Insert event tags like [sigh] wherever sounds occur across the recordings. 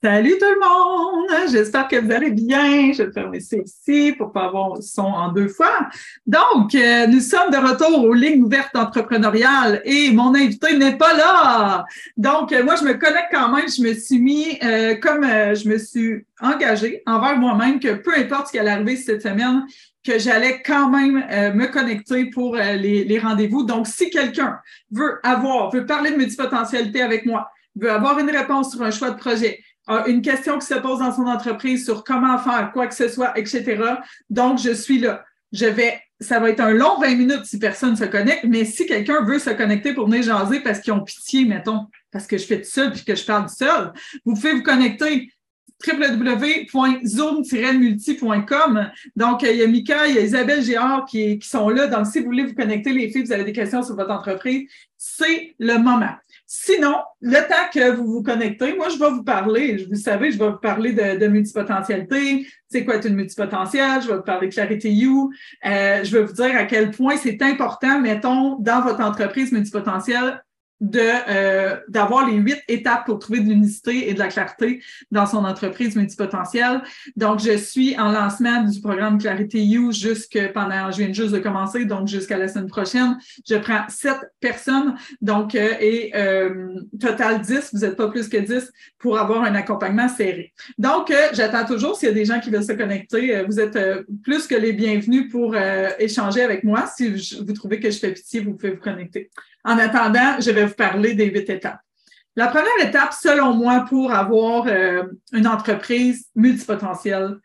Salut tout le monde! J'espère que vous allez bien. Je vais fermer ici pour pas avoir le son en deux fois. Donc, euh, nous sommes de retour aux lignes ouvertes entrepreneuriales et mon invité n'est pas là. Donc, euh, moi, je me connecte quand même. Je me suis mis, euh, comme je me suis engagée envers moi-même que peu importe ce qui allait arriver cette semaine, que j'allais quand même me connecter pour les, les rendez-vous. Donc, si quelqu'un veut avoir, veut parler de multipotentialité avec moi, veut avoir une réponse sur un choix de projet, une question qui se pose dans son entreprise sur comment faire quoi que ce soit, etc. Donc, je suis là. Je vais, ça va être un long 20 minutes si personne se connecte, mais si quelqu'un veut se connecter pour venir jaser parce qu'ils ont pitié, mettons, parce que je fais tout seul puis que je parle seul, vous pouvez vous connecter www.zoom-multi.com. Donc, il y a Mika, il y a Isabelle Géard qui sont là. Donc, si vous voulez vous connecter, les filles, vous avez des questions sur votre entreprise, c'est le moment. Sinon, le temps que vous vous connectez, moi, je vais vous parler, vous savez, je vais vous parler de, de multipotentialité, c'est quoi être une multipotentielle, je vais vous parler de Clarity You, euh, je vais vous dire à quel point c'est important, mettons, dans votre entreprise multipotentielle, de euh, d'avoir les huit étapes pour trouver de l'unicité et de la clarté dans son entreprise multipotentielle. Donc, je suis en lancement du programme Clarity You jusque pendant, je viens juste de commencer, donc jusqu'à la semaine prochaine. Je prends sept personnes, donc euh, et euh, total 10, vous n'êtes pas plus que 10 pour avoir un accompagnement serré. Donc, j'attends toujours s'il y a des gens qui veulent se connecter. vous êtes plus que les bienvenus pour échanger avec moi. Si vous trouvez que je fais pitié, vous pouvez vous connecter. En attendant, je vais vous parler des huit étapes. La première étape, selon moi, pour avoir euh, une entreprise multipotentielle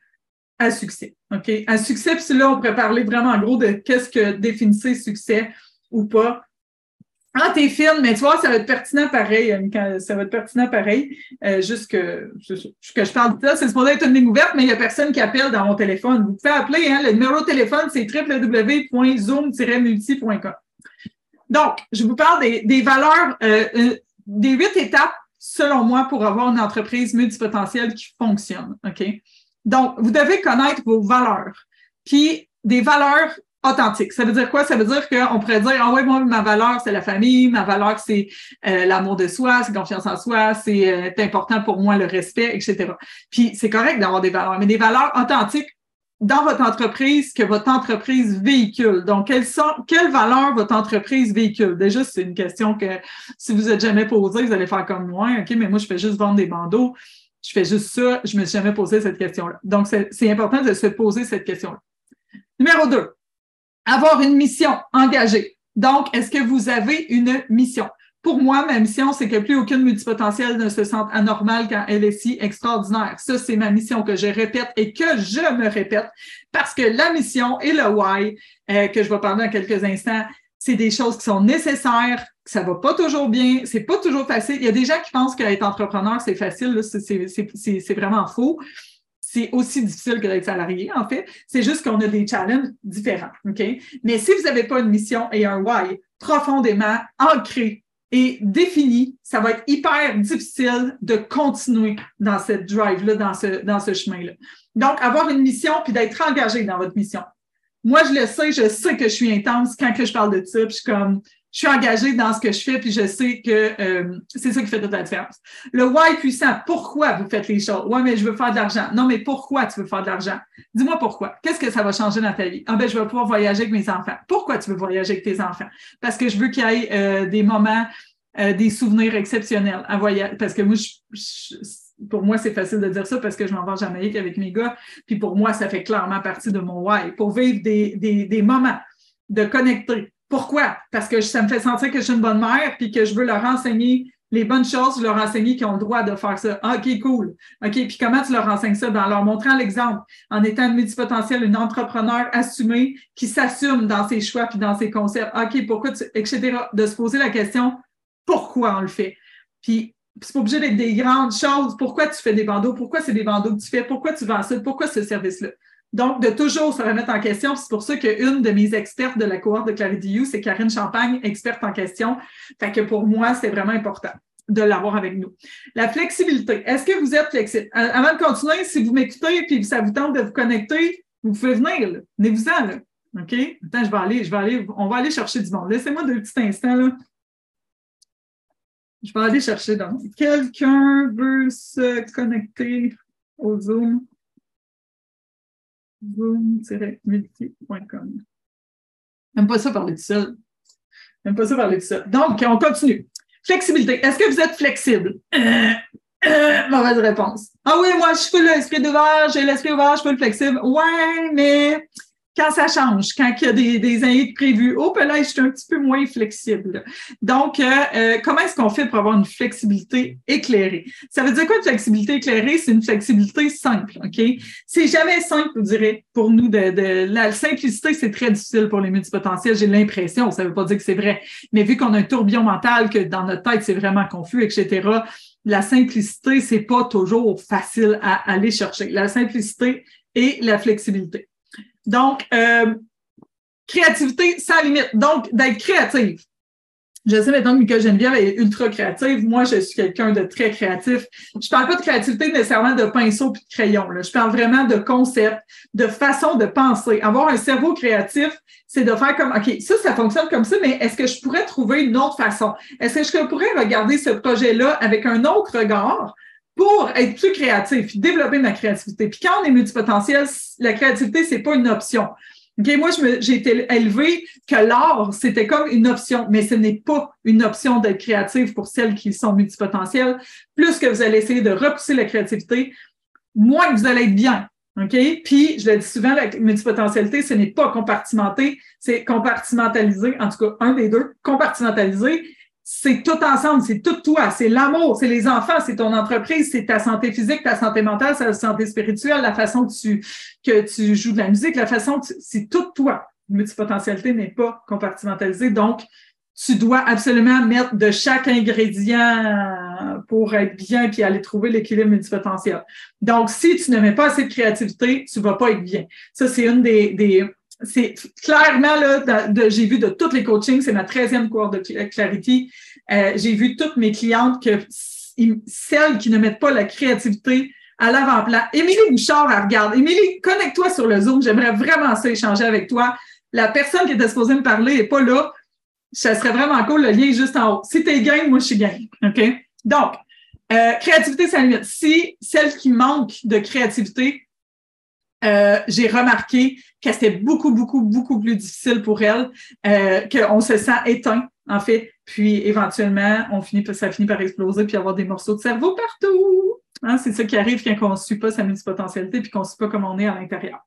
à succès. OK? À succès, puis là, on pourrait parler vraiment en gros de qu'est-ce que définissez succès ou pas. Ah, t'es fine, mais tu vois, ça va être pertinent pareil, ça va être pertinent pareil. Euh, juste que, que je parle de ça, c'est supposé être une ligne ouverte, mais il n'y a personne qui appelle dans mon téléphone. Vous pouvez appeler, hein, le numéro de téléphone, c'est www.zoom-multi.com. Donc, je vous parle des, valeurs, euh, euh, des huit étapes, selon moi, pour avoir une entreprise multipotentielle qui fonctionne. Donc, vous devez connaître vos valeurs. Puis, des valeurs authentiques. Ça veut dire quoi? Ça veut dire qu'on pourrait dire, ah ouais, moi, ma valeur, c'est la famille, ma valeur, c'est euh, l'amour de soi, c'est confiance en soi, c'est important pour moi le respect, etc. Puis, c'est correct d'avoir des valeurs, mais des valeurs authentiques dans votre entreprise que votre entreprise véhicule. Donc, quelles sont, quelles valeurs votre entreprise véhicule? Déjà, c'est une question que si vous n'êtes jamais posée, vous allez faire comme moi. OK, mais moi, je fais juste vendre des bandeaux. Je fais juste ça. Je ne me suis jamais posé cette question-là. Donc, c'est important de se poser cette question-là. Numéro deux, avoir une mission engagée. Donc, est-ce que vous avez une mission? Pour moi, ma mission, c'est que plus aucune multipotentielle ne se sente anormale quand elle est si extraordinaire. Ça, c'est ma mission que je répète et que je me répète parce que la mission et le why, euh, que je vais parler dans quelques instants, c'est des choses qui sont nécessaires, que ça va pas toujours bien, c'est pas toujours facile. Il y a des gens qui pensent qu'être entrepreneur, c'est facile, c'est vraiment faux. C'est aussi difficile que d'être salarié, en fait. C'est juste qu'on a des challenges différents, OK? Mais si vous n'avez pas une mission et un why profondément ancré et défini, ça va être hyper difficile de continuer dans cette drive-là, dans ce, chemin-là. Donc, avoir une mission puis d'être engagé dans votre mission. Moi, je le sais, je sais que je suis intense quand je parle de ça, puis je comme, je suis engagée dans ce que je fais, puis je sais que euh, c'est ça qui fait toute la différence. Le why puissant, pourquoi vous faites les choses? Ouais, mais je veux faire de l'argent. Non, mais pourquoi tu veux faire de l'argent? Dis-moi pourquoi. Qu'est-ce que ça va changer dans ta vie? Ah ben, je vais pouvoir voyager avec mes enfants. Pourquoi tu veux voyager avec tes enfants? Parce que je veux qu'il y ait euh, des moments, euh, des souvenirs exceptionnels à voyager. Parce que moi, pour moi, c'est facile de dire ça parce que je m'en vais en Jamaïque avec mes gars. Puis pour moi, ça fait clairement partie de mon why. Pour vivre des, des, des moments de connecter pourquoi? Parce que ça me fait sentir que je suis une bonne mère puis que je veux leur enseigner les bonnes choses, leur enseigner qu'ils ont le droit de faire ça. Ah, OK, cool. OK, puis comment tu leur enseignes ça? En leur montrant l'exemple, en étant une multipotentielle, une entrepreneur assumée qui s'assume dans ses choix puis dans ses concepts. OK, pourquoi tu, etc. De se poser la question, pourquoi on le fait? Puis, c'est pas obligé d'être des grandes choses. Pourquoi tu fais des bandeaux? Pourquoi c'est des bandeaux que tu fais? Pourquoi tu vends ça? Pourquoi ce service-là? Donc, de toujours se remettre en question. C'est pour ça qu'une de mes expertes de la cohorte de Clarity c'est Karine Champagne, experte en question. Fait que pour moi, c'est vraiment important de l'avoir avec nous. La flexibilité. Est-ce que vous êtes flexible? Euh, avant de continuer, si vous m'écoutez et ça vous tente de vous connecter, vous pouvez venir. Venez-vous-en. Là. OK? Attends, je vais aller, je vais aller, on va aller chercher du monde. Laissez-moi deux petits instants. Là. Je vais aller chercher dans Quelqu'un veut se connecter au Zoom? Zoom-multi.com. J'aime pas ça parler de ça. J'aime pas ça parler de ça. Donc, on continue. Flexibilité. Est-ce que vous êtes flexible? Euh, euh, mauvaise réponse. Ah oui, moi, je fais l'esprit ouvert, j'ai l'esprit ouvert, je suis le flexible. Ouais, mais quand ça change, quand il y a des, des prévus, oh, ben là, je suis un petit peu moins flexible. Donc, euh, euh, comment est-ce qu'on fait pour avoir une flexibilité éclairée? Ça veut dire quoi une flexibilité éclairée? C'est une flexibilité simple, OK? C'est jamais simple, vous direz, pour nous. De, de la simplicité, c'est très difficile pour les multipotentiels, j'ai l'impression. Ça veut pas dire que c'est vrai. Mais vu qu'on a un tourbillon mental, que dans notre tête, c'est vraiment confus, etc., la simplicité, c'est pas toujours facile à aller chercher. La simplicité et la flexibilité. Donc, euh, créativité sans limite. Donc, d'être créative. Je sais maintenant que Geneviève est ultra créative. Moi, je suis quelqu'un de très créatif. Je parle pas de créativité nécessairement de pinceau et de crayon. Là. Je parle vraiment de concept, de façon de penser. Avoir un cerveau créatif, c'est de faire comme, OK, ça, ça fonctionne comme ça, mais est-ce que je pourrais trouver une autre façon? Est-ce que je pourrais regarder ce projet-là avec un autre regard pour être plus créatif, développer ma créativité. Puis quand on est multipotentiel, la créativité, c'est pas une option. Moi, j'ai été élevée que l'art, c'était comme une option, mais ce n'est pas une option d'être créative pour celles qui sont multipotentielles. Plus que vous allez essayer de repousser la créativité, moins que vous allez être bien. Puis, je le dis souvent, la multipotentialité, ce n'est pas compartimenté, c'est compartimentalisé, en tout cas, un des deux, compartimentalisé c'est tout ensemble, c'est tout toi, c'est l'amour, c'est les enfants, c'est ton entreprise, c'est ta santé physique, ta santé mentale, ta santé spirituelle, la façon que tu, joues de la musique, la façon que c'est tout toi. Multipotentialité n'est pas compartimentalisée, donc tu dois absolument mettre de chaque ingrédient pour être bien puis aller trouver l'équilibre multipotentiel. Donc, si tu ne mets pas assez de créativité, tu vas pas être bien. Ça, c'est une des c'est clairement, là, j'ai vu de toutes les coachings, c'est ma 13e cours de Clarity, euh, j'ai vu toutes mes clientes que celles qui ne mettent pas la créativité à l'avant-plan. Émilie Bouchard, elle regarde. Émilie, connecte-toi sur le Zoom. J'aimerais vraiment ça échanger avec toi. La personne qui était supposée me parler n'est pas là. Ça serait vraiment cool. Le lien est juste en haut. Si tu es game, moi, je suis game. OK? Donc, euh, créativité, ça limite. Si celle qui manque de créativité, euh, j'ai remarqué que c'était beaucoup, beaucoup, beaucoup plus difficile pour elle, euh, qu'on se sent éteint, en fait, puis éventuellement, on finit, ça finit par exploser puis avoir des morceaux de cerveau partout. Hein, c'est ça qui arrive quand on ne suit pas sa multipotentialité puis qu'on ne suit pas comme on est à l'intérieur.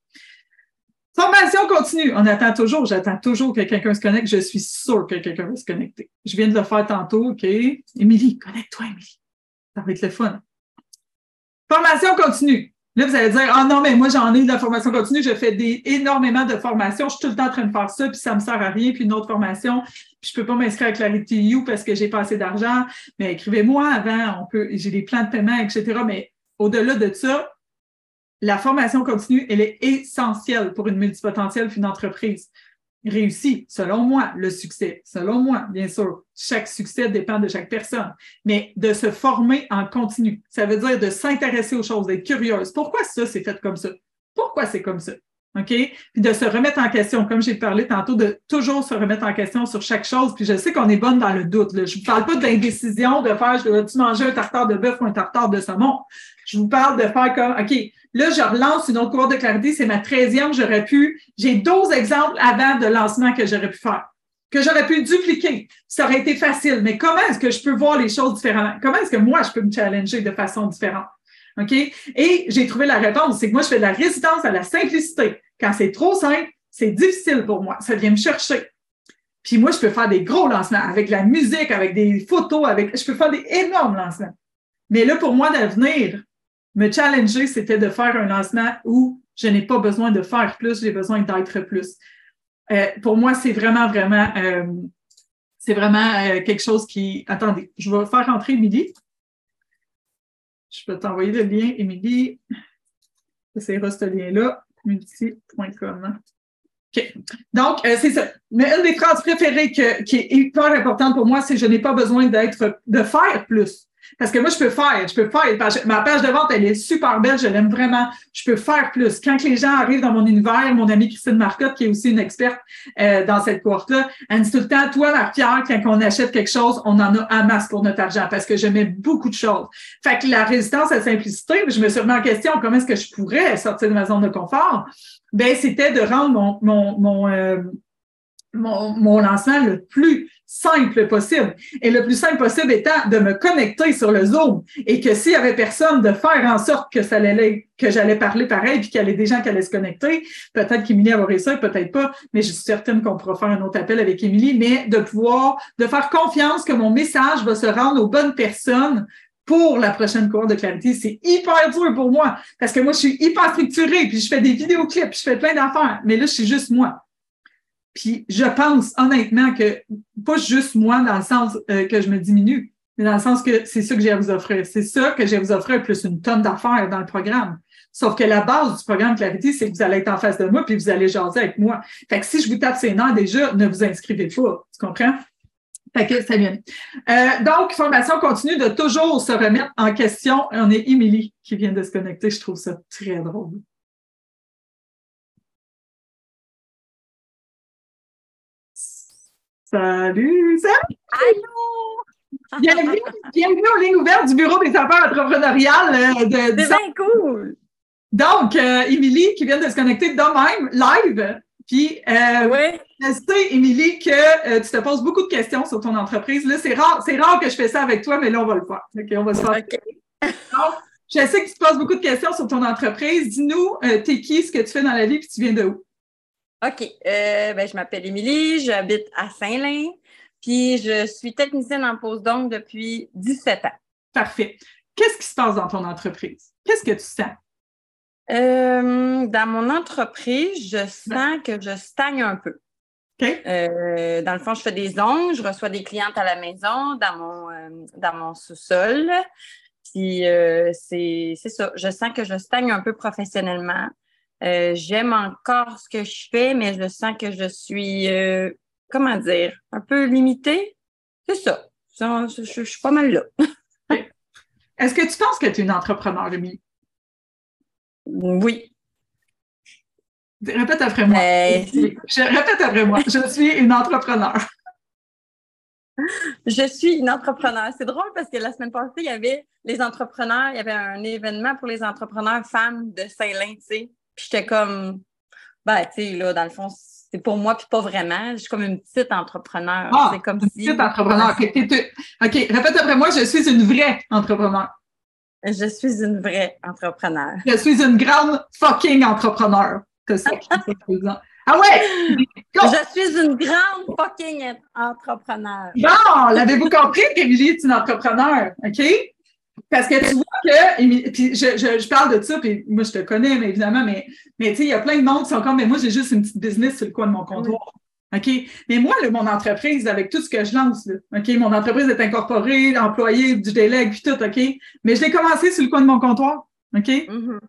Formation continue. On attend toujours, j'attends toujours que quelqu'un se connecte. Je suis sûre que quelqu'un va se connecter. Je viens de le faire tantôt, OK? Émilie, connecte-toi, Émilie. Ça va être le fun. Formation continue. Là, vous allez dire, ah non, mais moi, j'en ai de la formation continue, je fais des, énormément de formations, je suis tout le temps en train de faire ça, puis ça me sert à rien, puis une autre formation, puis je peux pas m'inscrire à Clarity You parce que j'ai pas assez d'argent. Mais écrivez-moi avant, on peut, j'ai des plans de paiement, etc. Mais au-delà de ça, la formation continue, elle est essentielle pour une multipotentielle puis une entreprise réussi, selon moi, le succès. Selon moi, bien sûr, chaque succès dépend de chaque personne, mais de se former en continu. Ça veut dire de s'intéresser aux choses, d'être curieuse. Pourquoi ça, c'est fait comme ça? Pourquoi c'est comme ça? OK? Puis de se remettre en question, comme j'ai parlé tantôt, de toujours se remettre en question sur chaque chose. Puis je sais qu'on est bonne dans le doute. Je ne parle pas d'indécision, de faire, je dois-tu manger un tartare de bœuf ou un tartare de saumon? Je vous parle de faire comme, OK, là, je relance une autre cour de clarité, c'est ma 13e, j'aurais pu, j'ai 12 exemples avant de lancement que j'aurais pu faire, que j'aurais pu dupliquer. Ça aurait été facile, mais comment est-ce que je peux voir les choses différemment? Comment est-ce que moi, je peux me challenger de façon différente? OK? Et j'ai trouvé la réponse, c'est que moi, je fais de la résistance à la simplicité. Quand c'est trop simple, c'est difficile pour moi. Ça vient me chercher. Puis moi, je peux faire des gros lancements avec la musique, avec des photos, avec, je peux faire des énormes lancements. Mais là, pour moi, d'avenir, me challenger, c'était de faire un lancement où je n'ai pas besoin de faire plus, j'ai besoin d'être plus. Euh, pour moi, c'est vraiment, vraiment, euh, c'est vraiment euh, quelque chose qui. Attendez, je vais faire entrer Émilie. Je peux t'envoyer le lien, Émilie. C'est ce lien-là. Donc, euh, c'est ça. Mais une des phrases préférées qui est hyper importante pour moi, c'est je n'ai pas besoin d'être, de faire plus. Parce que moi, je peux faire, je peux faire. Ma page de vente, elle est super belle, je l'aime vraiment. Je peux faire plus. Quand les gens arrivent dans mon univers, mon amie Christine Marcotte, qui est aussi une experte euh, dans cette cohorte-là, elle dit tout le temps, toi, Marc-Pierre, quand on achète quelque chose, on en a à masse pour notre argent parce que je mets beaucoup de choses. Fait que la résistance à la simplicité, je me suis remis en question, comment est-ce que je pourrais sortir de ma zone de confort? Ben, c'était de rendre mon, mon, mon, euh, mon, mon lancement le plus simple possible. Et le plus simple possible étant de me connecter sur le Zoom et que s'il y avait personne, de faire en sorte que ça allait, que j'allais parler pareil puis qu'il y avait des gens qui allaient se connecter. Peut-être qu'Émilie aurait ça, peut-être pas, mais je suis certaine qu'on pourra faire un autre appel avec Émilie, mais de pouvoir, de faire confiance que mon message va se rendre aux bonnes personnes pour la prochaine cours de clarité. C'est hyper dur pour moi parce que moi, je suis hyper structurée puis je fais des vidéoclips, puis je fais plein d'affaires, mais là, je suis juste moi. Puis je pense honnêtement que, pas juste moi dans le sens euh, que je me diminue, mais dans le sens que c'est ça que j'ai à vous offrir. C'est ça que j'ai à vous offrir, plus une tonne d'affaires dans le programme. Sauf que la base du programme Clarity, c'est que vous allez être en face de moi puis vous allez jaser avec moi. Fait que si je vous tape ses noms déjà, ne vous inscrivez pas. Tu comprends? Fait que. Euh, donc, formation continue de toujours se remettre en question. On est Émilie qui vient de se connecter. Je trouve ça très drôle. Salut, salut! Allô! Bienvenue, bienvenue aux lignes ouvertes du Bureau des affaires entrepreneuriales. Euh, de, C'est bien cool! Donc, euh, Émilie qui vient de se connecter de même, live. Puis, euh, je sais, Émilie, que euh, tu te poses beaucoup de questions sur ton entreprise. Là, c'est rare, c'est rare que je fais ça avec toi, mais là, on va le faire. OK, on va se faire. OK. [laughs] Donc, je sais que tu te poses beaucoup de questions sur ton entreprise. Dis-nous, euh, t'es qui, ce que tu fais dans la vie, puis tu viens de où? OK. Euh, ben, je m'appelle Émilie, j'habite à Saint-Lin, puis je suis technicienne en pose d'ongles depuis 17 ans. Parfait. Qu'est-ce qui se passe dans ton entreprise? Qu'est-ce que tu sens? Euh, dans mon entreprise, je sens que je stagne un peu. Euh, dans le fond, je fais des ongles, je reçois des clientes à la maison, dans mon, euh, dans mon sous-sol. Puis c'est ça, je sens que je stagne un peu professionnellement. J'aime encore ce que je fais, mais je sens que je suis, comment dire, un peu limitée. C'est ça. Je, je- je suis pas mal là. Est-ce que tu penses que tu es une entrepreneur, Émilie? Oui. Répète après moi. Mais Je répète après moi. Je suis une entrepreneur. je suis une entrepreneur. C'est drôle parce que la semaine passée, il y avait les entrepreneurs, il y avait un événement pour les entrepreneurs femmes de Saint-Lin, tu sais. Puis j'étais comme, ben, tu sais, là, dans le fond, c'est pour moi, puis pas vraiment. Je suis comme une petite entrepreneur. Ah, c'est comme Une si. petite entrepreneur. OK, répète après moi. Je suis une vraie entrepreneur. Je suis une vraie entrepreneur. Je suis une grande fucking entrepreneur. C'est ça. qui est présent. Ah ouais! Go! [laughs] Je suis une grande fucking entrepreneur. Bon, l'avez-vous compris qu'Émilie est une entrepreneur, OK? Parce que tu vois que, puis je, je, je parle de ça, puis moi je te connais, mais évidemment, mais, mais tu sais, il y a plein de monde qui sont comme, mais moi j'ai juste une petite business sur le coin de mon comptoir. OK? Mais moi, là, mon entreprise, avec tout ce que je lance, là, OK? Mon entreprise est incorporée, employée, du délègue, puis tout, OK? Mais je l'ai commencé sur le coin de mon comptoir, OK? Mhm.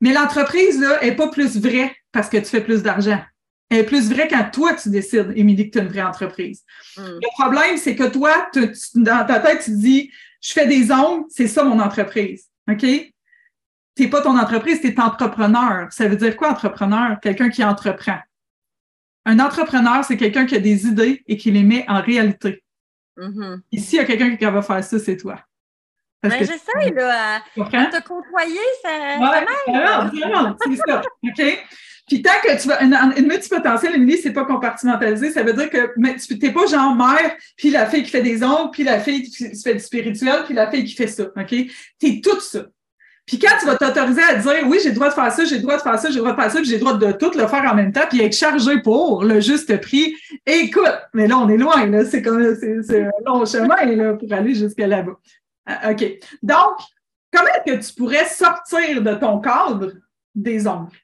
Mais l'entreprise, là, est pas plus vraie parce que tu fais plus d'argent. Elle est plus vraie quand toi, tu décides, Émilie, que tu es une vraie entreprise. Mm. Le problème, c'est que toi, tu- tu- dans ta tête, tu te dis, je fais des ongles, c'est ça mon entreprise. OK? T'es pas ton entreprise, t'es entrepreneur. Ça veut dire quoi, entrepreneur? Quelqu'un qui entreprend. Un entrepreneur, c'est quelqu'un qui a des idées et qui les met en réalité. Mhm. Ici, il y a quelqu'un qui va faire ça, c'est toi. Parce Ben, j'essaie, là, à, tu à comprends? te côtoyer, ça, Ouais, ça m'aide. vraiment, vraiment, c'est ça. OK? Puis tant que tu vas. Une, une multipotentielle, Émilie, c'est pas compartimentalisé. Ça veut dire que mais tu n'es pas genre mère, puis la fille qui fait des ongles, puis la fille qui fait du spirituel, puis la fille qui fait ça. OK? T'es tout ça. Puis quand tu vas t'autoriser à dire oui, j'ai le droit de faire ça, j'ai le droit de faire ça, j'ai le droit de faire ça, puis j'ai le droit de tout le faire en même temps, puis être chargé pour le juste prix. Écoute, mais là, on est loin, là. C'est comme c'est un long chemin là, pour aller jusqu'à là-bas. Ah, OK. Donc, comment est-ce que tu pourrais sortir de ton cadre des ongles?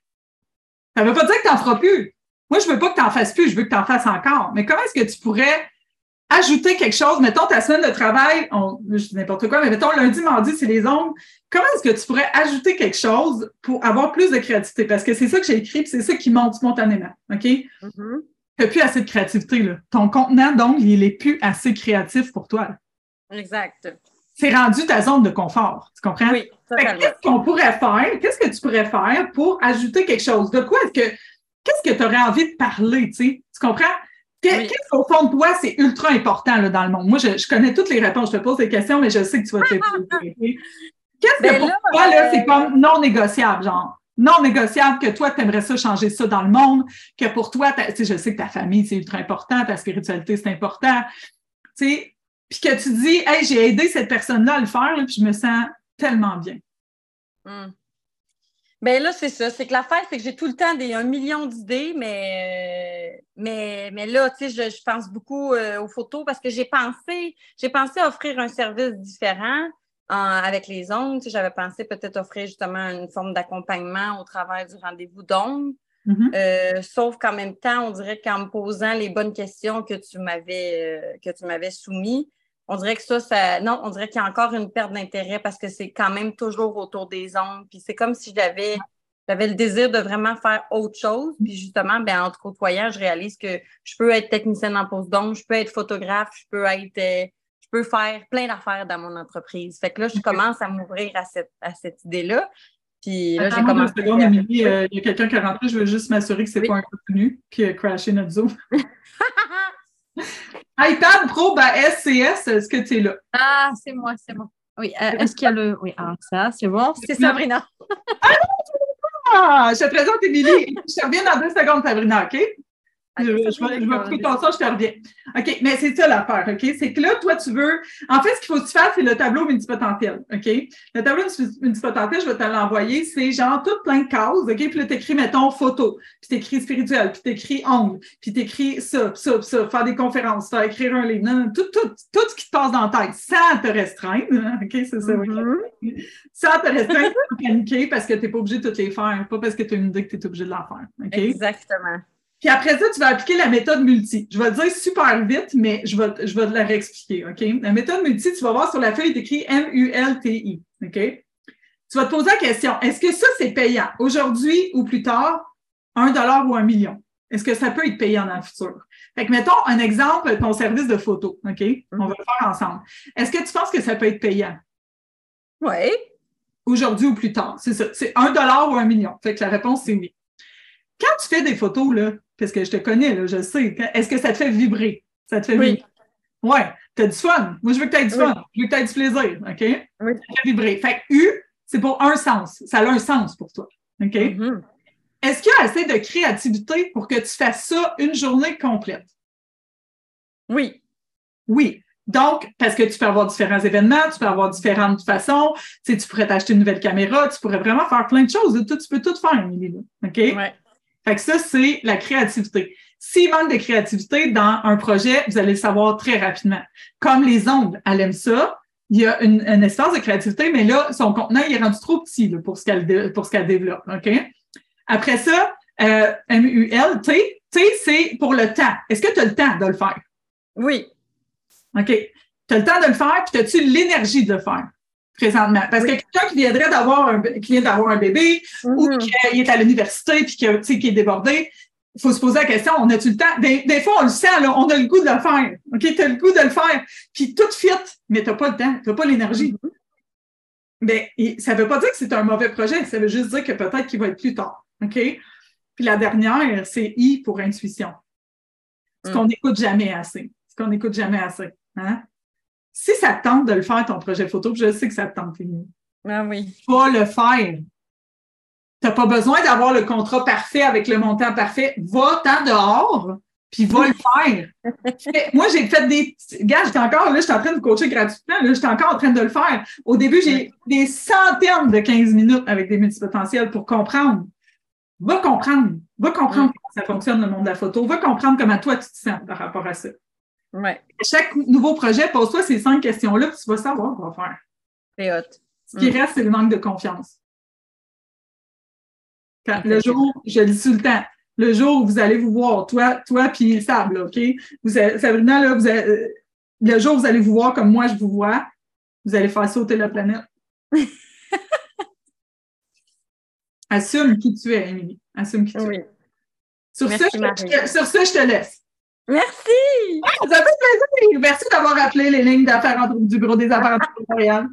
Ça ne veut pas dire que tu n'en feras plus. Moi, je ne veux pas que tu n'en fasses plus, je veux que tu en fasses encore. Mais comment est-ce que tu pourrais ajouter quelque chose, mettons ta semaine de travail, on, je dis n'importe quoi, mais mettons lundi, mardi, c'est les ongles. Comment est-ce que tu pourrais ajouter quelque chose pour avoir plus de créativité? Parce que c'est ça que j'ai écrit, c'est ça qui monte spontanément. OK? Mm-hmm. Tu n'as plus assez de créativité. Là. Ton contenant, donc, il n'est plus assez créatif pour toi. Exact. C'est rendu ta zone de confort. Tu comprends? Oui. Qu'est-ce qu'on pourrait faire? Qu'est-ce que tu pourrais faire pour ajouter quelque chose? De quoi est-ce que qu'est-ce que tu aurais envie de parler? Tu comprends? Qu'est-ce qu'au fond de toi, c'est ultra important là, dans le monde? Moi, je, connais toutes les réponses. Je te pose des questions, mais je sais que tu vas te [laughs] Qu'est-ce que ben pour toi, là, c'est euh, comme non négociable, genre? Non négociable que toi, tu aimerais ça changer ça dans le monde, que pour toi, tu sais, je sais que ta famille, c'est ultra important, ta spiritualité, c'est important. Tu sais, puis que tu dis, hey, j'ai aidé cette personne-là à le faire, puis je me sens tellement bien. Ben là, c'est ça. C'est que l'affaire, c'est que j'ai tout le temps des, un million d'idées, mais, euh, mais, mais là, tu sais, je, pense beaucoup euh, aux photos parce que j'ai pensé, j'ai pensé offrir un service différent avec les ongles. Tu j'avais pensé peut-être offrir justement une forme d'accompagnement au travers du rendez-vous d'ongles. Mm-hmm. Euh, sauf qu'en même temps, on dirait qu'en me posant les bonnes questions que tu m'avais que tu m'avais soumis, on dirait que ça, ça non, on dirait qu'il y a encore une perte d'intérêt parce que c'est quand même toujours autour des ongles. Puis c'est comme si j'avais, j'avais le désir de vraiment faire autre chose. Puis justement, ben, en te côtoyant, je réalise que je peux être technicienne en pose d'ongles, je peux être photographe, je peux être, euh, je peux faire plein d'affaires dans mon entreprise. Fait que là, je commence à m'ouvrir à cette, à cette idée-là. Puis là, j'ai commencé. Euh, il y a quelqu'un qui est rentré, je veux juste m'assurer que c'est pas un contenu qui a crashé notre Zoom. [laughs] [laughs] iPad Pro ben, SCS, est-ce que tu es là? Ah, c'est moi, c'est moi. Oui, euh, est-ce qu'il y a le. Oui, alors ça, c'est bon. C'est Sabrina. ah, je te présente Émilie. Je te reviens dans deux secondes, Sabrina, OK? Je, je, vais, je vais couper ton son, je te reviens. OK, mais c'est ça l'affaire, OK? C'est que là, toi, tu veux. En fait, ce qu'il faut que tu fasses, c'est le tableau multipotentiel, OK? Le tableau multipotentiel, je vais te l'envoyer, c'est genre tout plein de cases, OK? Puis là, tu écris, mettons, photo, puis tu écris spirituel, puis tu écris ongle, puis tu écris ça, ça, ça, faire des conférences, faire écrire un livre, non, tout, tout, tout ce qui te passe dans la tête, sans te restreindre, [laughs] OK? C'est ça, mm-hmm. Sans te restreindre, [laughs] sans paniquer parce que tu n'es pas obligé de toutes les faire, pas parce que tu as une idée que tu es obligé de la faire, OK? Exactement. Puis après ça, tu vas appliquer la méthode multi. Je vais le dire super vite, mais je vais, je vais te la réexpliquer, OK? La méthode multi, tu vas voir sur la feuille, écrit M-U-L-T-I, OK? Tu vas te poser la question, est-ce que ça, c'est payant? Aujourd'hui ou plus tard, un dollar ou un million? Est-ce que ça peut être payant dans le futur? Fait que mettons un exemple, ton service de photo, OK? On va le faire ensemble. Est-ce que tu penses que ça peut être payant? Oui. Aujourd'hui ou plus tard, c'est ça. C'est un dollar ou un million. Fait que la réponse, c'est oui. Quand tu fais des photos, là, parce que je te connais, là, je sais, est-ce que ça te fait vibrer? Ça te fait oui. vibrer? Ouais, tu as du fun. Moi, je veux que tu aies du fun. Je veux que tu aies du plaisir. OK? Oui. Ça fait vibrer. Fait que U, c'est pour un sens. Ça a un sens pour toi. OK? Mm-hmm. Est-ce qu'il y a assez de créativité pour que tu fasses ça une journée complète? Oui. Oui. Donc, parce que tu peux avoir différents événements, tu peux avoir différentes façons, tu, sais, tu pourrais t'acheter une nouvelle caméra, tu pourrais vraiment faire plein de choses. tu peux tout faire, Émilie. OK? Ouais. Fait que ça, c'est la créativité. S'il manque de créativité dans un projet, vous allez le savoir très rapidement. Comme les ongles, elle aime ça. Il y a une, un espace de créativité, mais là, son contenant, il est rendu trop petit là, pour ce qu'elle pour ce qu'elle développe. OK? Après ça, euh, M-U-L-T, T, c'est pour le temps. Est-ce que tu as le temps de le faire? Oui. OK. Tu as le temps de le faire, puis as-tu l'énergie de le faire? Présentement. Parce que quelqu'un qui viendrait d'avoir un, qui vient d'avoir un bébé ou Mhm. qui est à l'université puis sais, qui est débordé, il faut se poser la question, on a-tu le temps? Des, des fois, on le sent, là, on a le goût de le faire. OK? Tu as le goût de le faire. Puis tout fit, mais tu n'as pas le temps, tu n'as pas l'énergie. Mhm. Mais et ça ne veut pas dire que c'est un mauvais projet, ça veut juste dire que peut-être qu'il va être plus tard. OK? Puis la dernière, c'est I pour intuition. Ce Mm. qu'on n'écoute jamais assez. Ce qu'on n'écoute jamais assez. Hein? Si ça te tente de le faire, ton projet photo, je sais que ça te tente, Émilie, Ah oui. le faire. Tu n'as pas besoin d'avoir le contrat parfait avec le montant parfait. Va-t'en dehors, puis va le faire. [laughs] Moi, j'ai fait des. Gars, j'étais encore, là, j'étais en train de coacher gratuitement, là, j'étais encore en train de le faire. Au début, j'ai des centaines de 15 minutes avec des multipotentiels pour comprendre. Va comprendre. Va comprendre Mm. comment ça fonctionne le monde de la photo. Va comprendre comment toi, tu te sens par rapport à ça. Ouais. Chaque nouveau projet, pose-toi ces cinq questions-là, puis tu vas savoir quoi faire. C'est hot. Ce qui Mm. reste, c'est le manque de confiance. Quand, le jour, je le dis tout le temps, le jour où vous allez vous voir, toi, toi puis Sab, là, OK? Vous Sabrina, là, vous avez- euh, le jour où vous allez vous voir comme moi je vous vois, vous allez faire sauter la planète. [laughs] Assume qui tu es, Émilie. Assume qui tu Oui. es. Sur, Merci, je, je- sur ça, je te laisse. Merci! Ça fait plaisir. Merci d'avoir appelé les lignes d'affaires du bureau des affaires entrepreneuriales.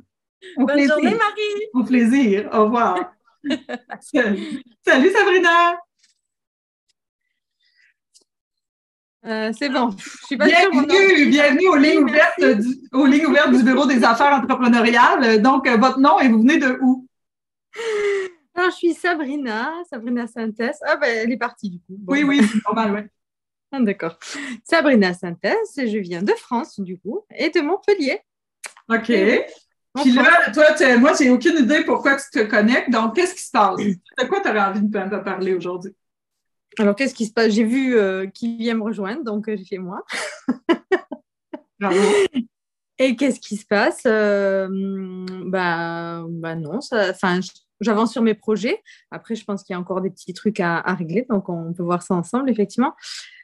Au Bonne plaisir. journée, Marie! Au plaisir. Au revoir. [laughs] Salut. Salut, Sabrina. Euh, c'est bon. Je suis pas Bienvenue, bienvenue aux lignes, ouvertes du, aux lignes ouvertes du bureau des affaires entrepreneuriales. Donc, euh, votre nom et vous venez de où? Alors, je suis Sabrina, Sabrina Santes. Ah, ben, elle est partie du coup. Bon, Oui, oui, c'est normal, oui. Ah, D'accord. Sabrina Santes, je viens de France du coup et de Montpellier. OK. En Puis France. là, toi, moi, j'ai aucune idée pourquoi tu te connectes. Donc, qu'est-ce qui se passe? De quoi tu aurais envie de parler aujourd'hui? Alors, qu'est-ce qui se passe? J'ai vu euh, qui vient me rejoindre, donc euh, j'ai fait moi. [laughs] Bravo. Et qu'est-ce qui se passe? Euh, bah, bah non, ça- j'avance sur mes projets. Après, je pense qu'il y a encore des petits trucs à, à régler, donc on peut voir ça ensemble, effectivement.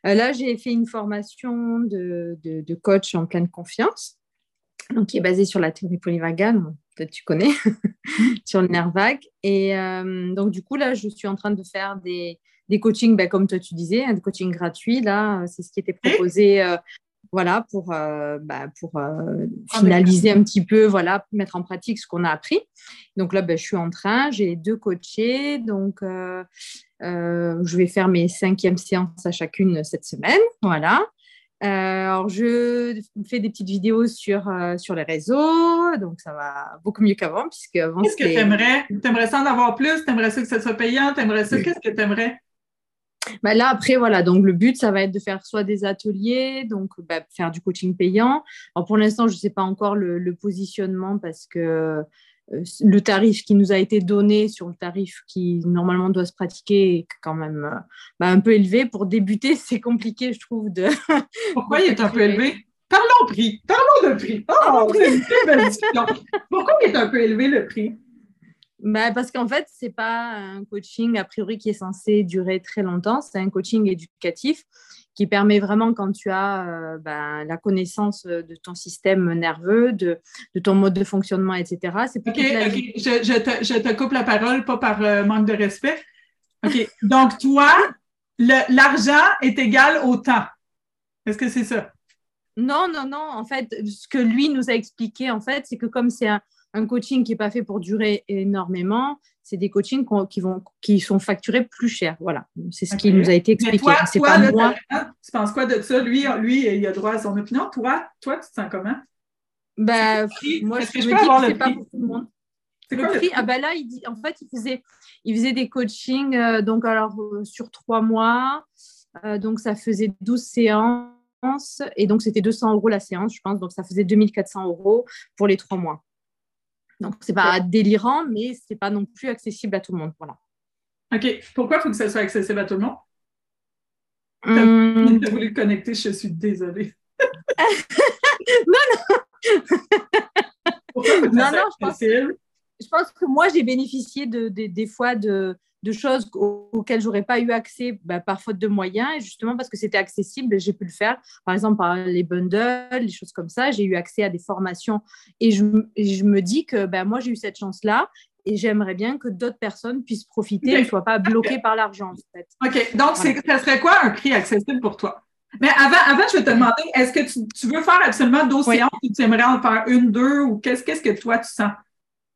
Euh, là, j'ai fait une formation de, de- de coach en pleine confiance, donc qui est basée sur la théorie polyvagale, peut-être tu connais, [laughs] sur le nerf vague. Et euh, donc, du coup, là, je suis en train de faire des, des coachings, bah, comme toi tu disais, hein, des coachings gratuits. Là, euh, c'est ce qui était proposé. euh, voilà, pour, euh, bah, pour euh, finaliser un petit peu, voilà, mettre en pratique ce qu'on a appris. Donc là, ben, je suis en train, j'ai deux coachés, donc euh, je vais faire mes cinquièmes séances à chacune cette semaine, voilà. Alors, je fais des petites vidéos sur, sur les réseaux, donc ça va beaucoup mieux qu'avant, puisque avant, Qu'est-ce que tu aimerais? Tu aimerais ça en avoir plus? Tu aimerais ça que ça soit payant? Tu aimerais ça? Qu'est-ce que tu aimerais? Bah là, après, voilà, donc le but, ça va être de faire soit des ateliers, donc bah, faire du coaching payant. Alors pour l'instant, je ne sais pas encore le, le positionnement parce que euh, le tarif qui nous a été donné sur le tarif qui normalement doit se pratiquer est quand même euh, bah, un peu élevé. Pour débuter, [laughs] c'est compliqué, je trouve, de, [laughs] Pourquoi il est un peu élevé? Parlons prix. Parlons de prix. Oh, une belle discussion. Pourquoi il est un peu élevé le prix? Bah, parce qu'en fait, ce n'est pas un coaching a priori qui est censé durer très longtemps, c'est un coaching éducatif qui permet vraiment quand tu as euh, ben, la connaissance de ton système nerveux, de, de ton mode de fonctionnement, etc. C'est OK, la. Je, je te, je te coupe la parole, pas par euh, manque de respect. OK. Donc, toi, l'argent est égal au temps. Est-ce que c'est ça? Non, non, non. En fait, ce que lui nous a expliqué, en fait, c'est que comme c'est un, un coaching qui n'est pas fait pour durer énormément, c'est des coachings qui, vont, qui sont facturés plus cher. Voilà, c'est ce qui nous a été expliqué. toi, pas là, moi. t'as- tu penses quoi de ça? Lui, lui, il a droit à son opinion. Toi, toi, tu te sens comment? Prix? moi, je que je me dis que c'est pas pour tout le monde. Le quoi le prix, ah bah là, il dit, en fait, il faisait, il faisait des coachings euh, donc alors, euh, sur trois mois. Euh, donc, ça faisait 12 séances. Et donc, c'était 200 euros la séance, je pense. Donc, ça faisait 2400 euros pour les trois mois. Donc, c'est pas délirant, mais c'est pas non plus accessible à tout le monde. Voilà. OK. Pourquoi il faut que ça soit accessible à tout le monde? Hum, Tu as voulu le connecter, je suis désolée. [laughs] Pourquoi faut que ça Non, non, je pense- je pense que moi, j'ai bénéficié de, de- des fois de, de choses au- auxquelles j'aurais pas eu accès bah, par faute de moyens. Et justement, parce que c'était accessible, j'ai pu le faire. Par exemple, par les bundles, les choses comme ça. J'ai eu accès à des formations. Et je, et je me dis que bah, moi, j'ai eu cette chance-là. Et j'aimerais bien que d'autres personnes puissent profiter et ne soient pas bloquées par l'argent, en fait. OK. Donc, ça serait quoi un prix accessible pour toi? Mais avant, avant je vais te demander, est-ce que tu, tu veux faire absolument 12 Oui. séances ou tu aimerais en faire une, deux ou qu'est-ce qu'est-ce que toi tu sens?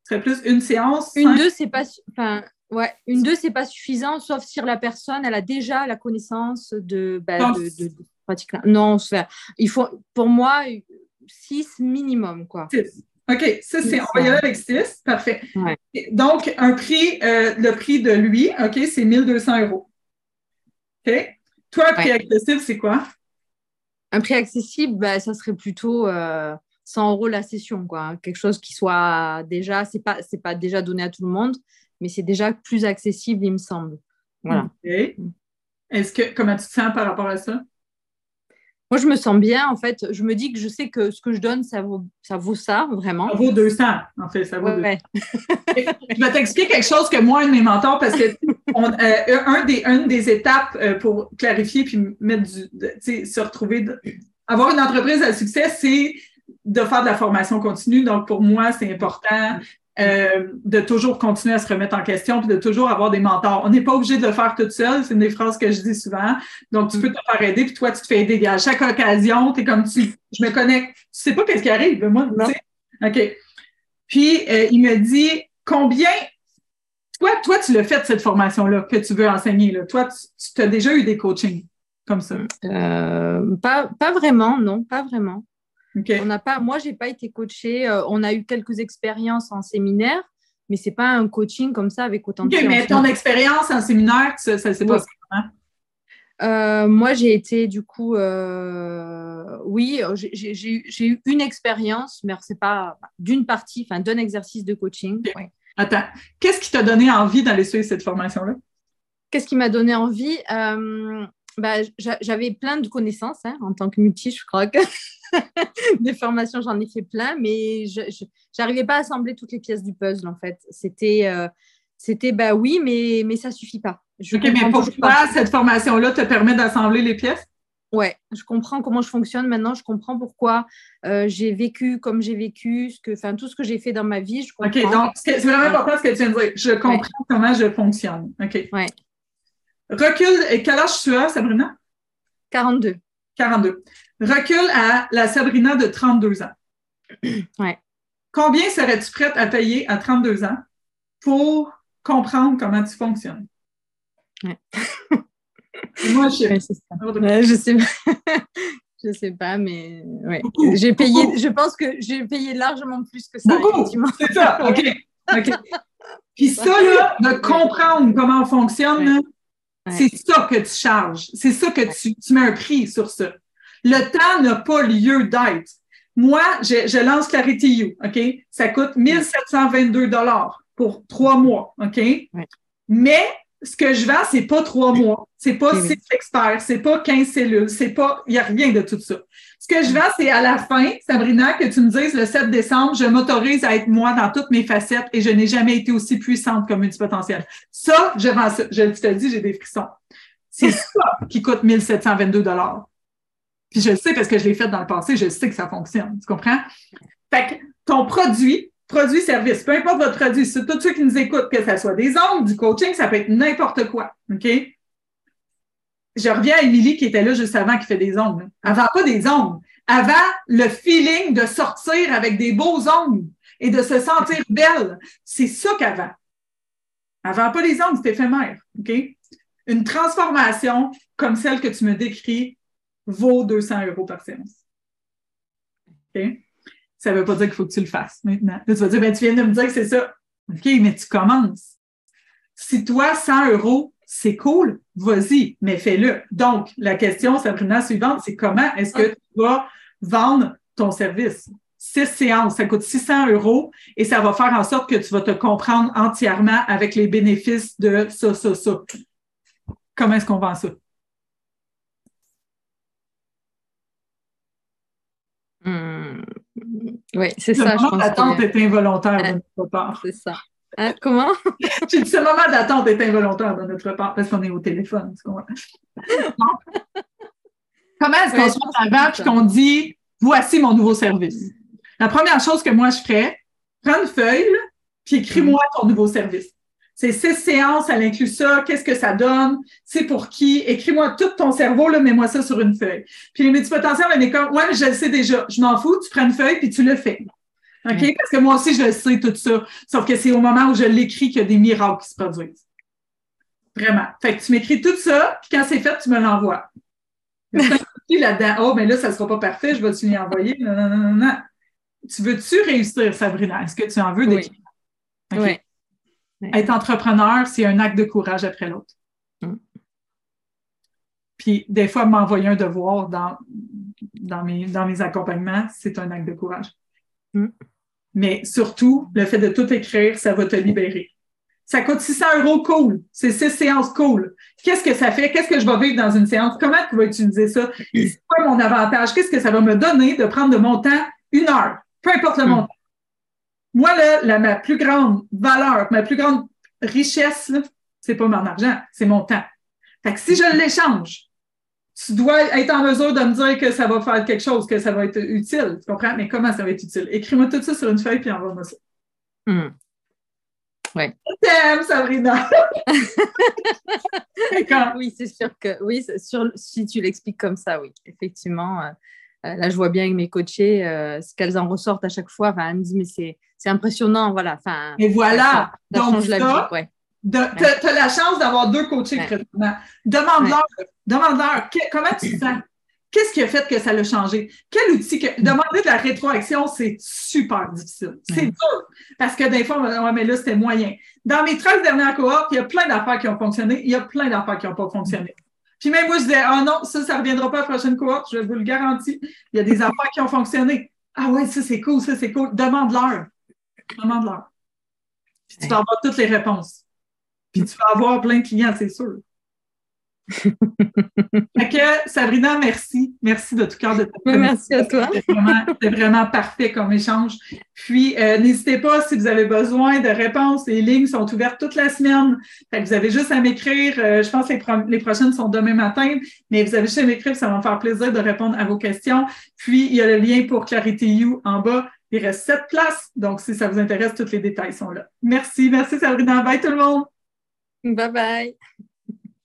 Ce serait plus une séance? Une, cinq? deux, c'est pas, enfin, ouais, une, deux, c'est pas suffisant, sauf si la personne, elle a déjà la connaissance de, bah, Donc, de, de- de pratique. Non, il faut, pour moi, six minimum, quoi. Six. OK, ça, c'est, on va y aller avec 6. Parfait. Ouais. Donc, un prix, euh, le prix de lui, OK, c'est 1200 euros. OK? Toi, un prix Ouais. accessible, c'est quoi? Un prix accessible, bah, ça serait plutôt euh, 100 euros la session, quoi. Quelque chose qui soit déjà, c'est pas, c'est pas déjà donné à tout le monde, mais c'est déjà plus accessible, il me semble. Voilà. Est-ce que, comment tu te sens par rapport à ça? Moi, je me sens bien, en fait. Je me dis que je sais que ce que je donne, ça vaut ça, vaut ça vraiment. Ça vaut 200, en fait. Ça vaut 200. Ouais. Je vais t'expliquer quelque chose que moi, un de mes mentors, parce que on, euh, un des, une des étapes euh, pour clarifier puis mettre du, de- se retrouver de- avoir une entreprise à succès, c'est de faire de la formation continue. Donc, pour moi, c'est important euh, de toujours continuer à se remettre en question puis de toujours avoir des mentors. On n'est pas obligé de le faire toute seule, c'est une des phrases que je dis souvent. Donc, tu peux te faire aider, puis toi, tu te fais aider. À chaque occasion, tu es comme tu, je me connecte. Tu sais pas qu'est-ce qui arrive, moi, tu sais. OK. Puis, euh, il me dit combien. Toi, toi tu l'as fait, cette formation-là, que tu veux enseigner. Là. Toi, tu, tu as déjà eu des coachings comme ça? Euh, pas, pas vraiment, non, pas vraiment. On n'a pas, moi, j'ai pas été coachée. Euh, on a eu quelques expériences en séminaire, mais c'est pas un coaching comme ça avec autant de. Ok, mais ton expérience en séminaire, ça, ça s'est passé euh, moi, j'ai été du coup, euh, oui, j'ai eu une expérience, mais c'est pas d'une partie, enfin d'un exercice de coaching. Attends, qu'est-ce qui t'a donné envie d'aller suivre cette formation-là? Qu'est-ce qui m'a donné envie? bah, j'avais plein de connaissances hein, en tant que multi, je crois que [laughs] des formations, j'en ai fait plein, mais je n'arrivais pas à assembler toutes les pièces du puzzle en fait. C'était, euh, c'était bah oui, mais, mais ça suffit pas. ok, mais pour toi, cette formation-là te permet d'assembler les pièces? Ouais, je comprends comment je fonctionne maintenant, je comprends pourquoi euh, j'ai vécu comme j'ai vécu, ce que, enfin tout ce que j'ai fait dans ma vie. Je comprends. OK, donc c'est vraiment important ce que tu viens de dire. Je comprends comment je fonctionne. OK. Ouais. Recule, et quel âge tu as, Sabrina? 42. 42. Recule à la Sabrina de 32 ans. [clears throat] Ouais. Combien serais-tu prête à payer à 32 ans pour comprendre comment tu fonctionnes? Ouais. [laughs] Moi, je sais, ouais, je sais pas. [laughs] je sais pas, mais ouais. J'ai payé, je pense que j'ai payé largement plus que ça. C'est ça. [laughs] OK. OK. Puis ça, là, de comprendre comment on fonctionne, c'est ça que tu charges. C'est ça que tu, tu, mets un prix sur ça. Le temps n'a pas lieu d'être. Moi, je, je, lance Clarity You, OK? Ça coûte 1722 dollars pour trois mois, OK? Mais ce que je vends, c'est pas trois mois, c'est pas six experts, c'est pas 15 cellules, c'est pas, il n'y a rien de tout ça. Ce que je vends, c'est à la fin, Sabrina, que tu me dises le 7 décembre, je m'autorise à être moi dans toutes mes facettes et je n'ai jamais été aussi puissante comme multipotentielle. Ça, je vends ça. Je te le dis, j'ai des frissons. C'est [laughs] ça qui coûte 1722 dollars. Puis je le sais parce que je l'ai fait dans le passé, je sais que ça fonctionne. Tu comprends? Fait que ton produit, produit, service, peu importe votre produit, c'est tous ceux qui nous écoutent, que ce soit des ongles, du coaching, ça peut être n'importe quoi. OK? je reviens à Émilie qui était là juste avant, qui fait des ongles. Avant pas des ongles. Avant le feeling de sortir avec des beaux ongles et de se sentir belle. C'est ça qu'avant. Avant pas les ongles, c'est éphémère. OK? Une transformation comme celle que tu me décris vaut 200 euros par séance. OK? Ça veut pas dire qu'il faut que tu le fasses maintenant. tu vas dire, ben, tu viens de me dire que c'est ça. OK, mais tu commences. Si toi, 100 euros, c'est cool, vas-y, mais fais-le. Donc, la question, Sabrina, suivante, c'est comment est-ce que tu vas vendre ton service? Six séances, ça coûte 600 euros et ça va faire en sorte que tu vas te comprendre entièrement avec les bénéfices de ça, ça, ça. Comment est-ce qu'on vend ça? Hmm. Oui, c'est ça. Le moment d'attente est involontaire de notre part. [laughs] C'est ça. Hein, comment? [laughs] J'ai dit, ce moment d'attente est involontaire de notre part parce qu'on est au téléphone. [laughs] comment est-ce qu'on se met avant et qu'on dit voici mon nouveau service? La première chose que moi je ferais, prends une feuille puis écris-moi ton nouveau service. C'est six séances, elle inclut ça, qu'est-ce que ça donne, c'est pour qui, écris-moi tout ton cerveau, là, mets-moi ça sur une feuille. Puis les multipotentiels, on est comme, ouais, mais je le sais déjà, je m'en fous, tu prends une feuille puis tu le fais. OK? Parce que moi aussi, je le sais, tout ça. Sauf que c'est au moment où je l'écris qu'il y a des miracles qui se produisent. Vraiment. Fait que tu m'écris tout ça, puis quand c'est fait, tu me l'envoies. [laughs] là-dedans, oh, mais là, ça ne sera pas parfait, je vais te l'envoyer. Non, non, non, non, Tu veux-tu réussir, Sabrina? Est-ce que tu en veux des oui. Être entrepreneur, c'est un acte de courage après l'autre. Mm. Puis, des fois, m'envoyer un devoir dans, dans, mes, dans mes accompagnements, c'est un acte de courage. Mm. Mais surtout, le fait de tout écrire, ça va te libérer. Ça coûte 600 euros, cool. C'est six séances, cool. Qu'est-ce que ça fait? Qu'est-ce que je vais vivre dans une séance? Comment tu vas utiliser ça? [clears throat] C'est quoi mon avantage? Qu'est-ce que ça va me donner de prendre de mon temps? Une heure? Peu importe le mm. montant. Moi, là, ma plus grande valeur, ma plus grande richesse, c'est pas mon argent, c'est mon temps. Fait que si je l'échange, tu dois être en mesure de me dire que ça va faire quelque chose, que ça va être utile. Tu comprends? Mais comment ça va être utile? Écris-moi tout ça sur une feuille puis envoie-moi ça. Hmm. Ouais. T'aimes, Sabrina! [laughs] oui, c'est sûr que oui, sur, si tu l'expliques comme ça, oui, effectivement. Euh, là, je vois bien avec mes coachés euh, ce qu'elles en ressortent à chaque fois. Enfin, elles me disent, mais c'est impressionnant, voilà. Enfin, Et voilà! Donc, la vie, ouais. Tu as, la chance d'avoir deux coachés présentement. Demande-leur, demande-leur comment tu te sens? Qu'est-ce qui a fait que ça l'a changé? Quel outil que. Demander de la rétroaction, c'est super difficile. C'est dur. Parce que des fois, on mais là, c'était moyen. Dans mes 13 dernières cohortes, il y a plein d'affaires qui ont fonctionné. Il y a plein d'affaires qui n'ont pas fonctionné. Puis même moi, je disais, oh non, ça, ça ne reviendra pas à la prochaine cohorte, je vous le garantis. Il y a des affaires qui ont fonctionné. Ah ouais, ça, c'est cool, ça, c'est cool. Demande-leur. Demande-leur. Puis tu vas avoir toutes les réponses. Puis tu vas avoir plein de clients, c'est sûr. Fait que, Sabrina, merci. Merci de tout cœur de ta Merci à toi. C'était vraiment, parfait comme échange. Puis, euh, n'hésitez pas si vous avez besoin de réponses. Les lignes sont ouvertes toute la semaine. Fait que vous avez juste à m'écrire. Euh, je pense que les, prochaines sont demain matin, mais vous avez juste à m'écrire. Ça va me faire plaisir de répondre à vos questions. Puis, il y a le lien pour Clarity You en bas. Il reste sept places. Donc, si ça vous intéresse, tous les détails sont là. Merci. Merci, Sabrina. Bye tout le monde. Bye bye.